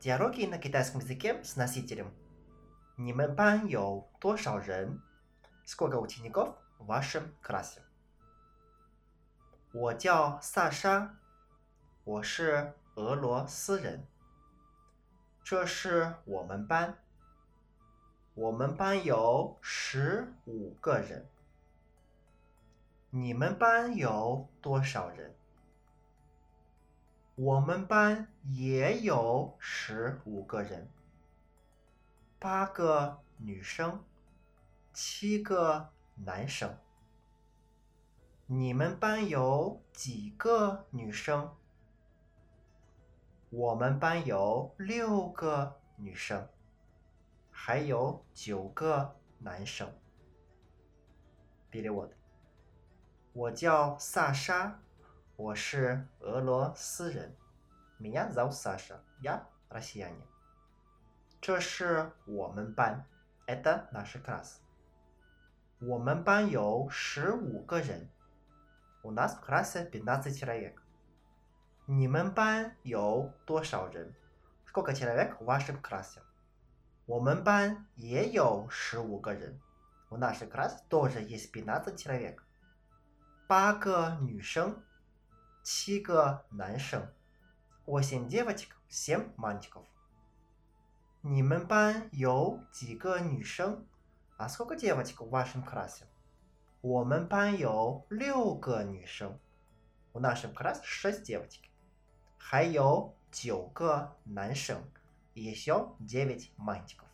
Диалоги на китайском языке с носителем. 你们班有多少人？Сколько учеников в вашем классе？我叫萨莎，我是俄罗斯人。这是我们班，我们班有十五个人。你们班有多少人？ 我们班也有十五个人，八个女生，七个男生。你们班有几个女生？我们班有六个女生，还有九个男生。别理我的，我叫萨莎，我是俄罗斯人。Меня зовут Саша, я россиянин。这是我们班，это наш класс。我们班有十五个人，у нас в классе пятнадцать человек。你们班有多少人？Сколько человек в вашем классе？我们班也有十五个人。В нашем классе тоже есть пятнадцать человек。八个女生， 七个男生。Восемь девочек, семь мальчиков。你们班有几个女生？А сколько девочек в вашем классе？我们班有六个女生。В нашем классе шесть девочек。还有九个男生，еще девять мальчиков。